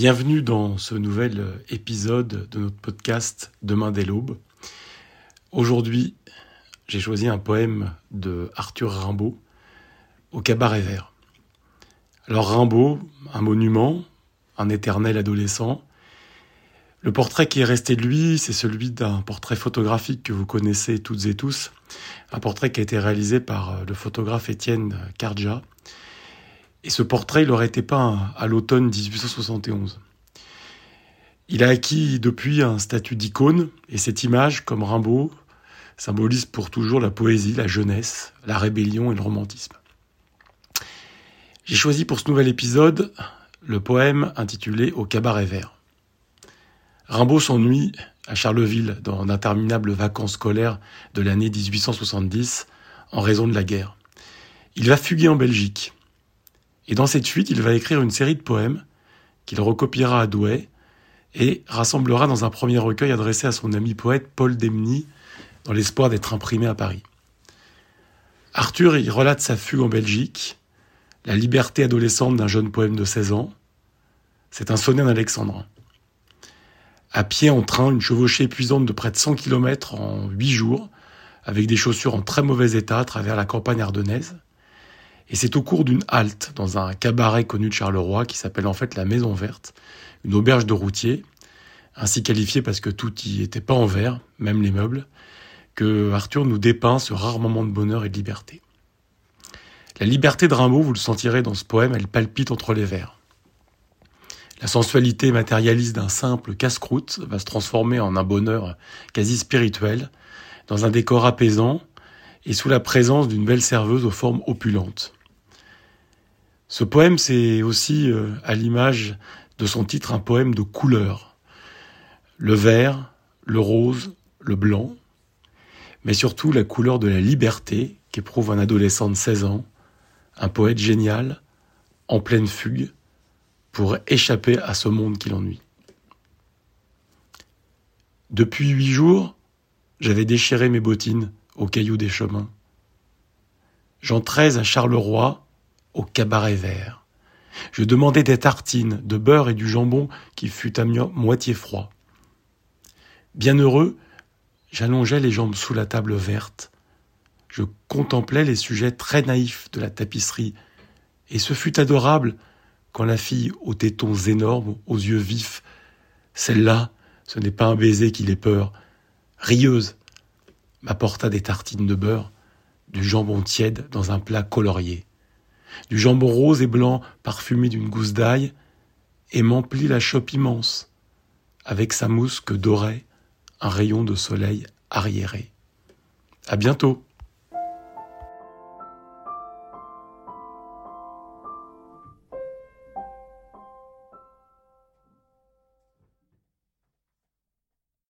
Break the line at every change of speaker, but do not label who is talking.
Bienvenue dans ce nouvel épisode de notre podcast Demain dès l'aube. Aujourd'hui, j'ai choisi un poème de Arthur Rimbaud au cabaret vert. Alors Rimbaud, un monument, un éternel adolescent. Le portrait qui est resté de lui, c'est celui d'un portrait photographique que vous connaissez toutes et tous, un portrait qui a été réalisé par le photographe Étienne Cardja et ce portrait, il aurait été peint à l'automne 1871. Il a acquis depuis un statut d'icône, et cette image, comme Rimbaud, symbolise pour toujours la poésie, la jeunesse, la rébellion et le romantisme. J'ai choisi pour ce nouvel épisode le poème intitulé Au cabaret vert. Rimbaud s'ennuie à Charleville dans d'interminables vacances scolaires de l'année 1870 en raison de la guerre. Il va fuguer en Belgique. Et dans cette suite, il va écrire une série de poèmes qu'il recopiera à Douai et rassemblera dans un premier recueil adressé à son ami poète Paul Demny dans l'espoir d'être imprimé à Paris. Arthur y relate sa fugue en Belgique, la liberté adolescente d'un jeune poème de 16 ans. C'est un sonnet d'Alexandrin. À pied en train, une chevauchée épuisante de près de 100 km en 8 jours, avec des chaussures en très mauvais état à travers la campagne ardennaise. Et c'est au cours d'une halte dans un cabaret connu de Charleroi qui s'appelle en fait la Maison Verte, une auberge de routier, ainsi qualifiée parce que tout y était pas en verre, même les meubles, que Arthur nous dépeint ce rare moment de bonheur et de liberté. La liberté de Rimbaud, vous le sentirez dans ce poème, elle palpite entre les vers. La sensualité matérialiste d'un simple casse-croûte va se transformer en un bonheur quasi spirituel, dans un décor apaisant et sous la présence d'une belle serveuse aux formes opulentes. Ce poème, c'est aussi, euh, à l'image de son titre, un poème de couleurs. Le vert, le rose, le blanc, mais surtout la couleur de la liberté qu'éprouve un adolescent de 16 ans, un poète génial, en pleine fugue, pour échapper à ce monde qui l'ennuie. Depuis huit jours, j'avais déchiré mes bottines aux cailloux des chemins. J'entrais à Charleroi, au cabaret vert. Je demandais des tartines, de beurre et du jambon qui fut à moitié froid. Bienheureux, j'allongeais les jambes sous la table verte. Je contemplais les sujets très naïfs de la tapisserie, et ce fut adorable quand la fille aux tétons énormes, aux yeux vifs, celle-là, ce n'est pas un baiser qui l'ait peur, rieuse, m'apporta des tartines de beurre, du jambon tiède dans un plat colorié du jambon rose et blanc parfumé d'une gousse d'ail, et m'emplit la chope immense, avec sa mousse que dorait un rayon de soleil arriéré. À bientôt!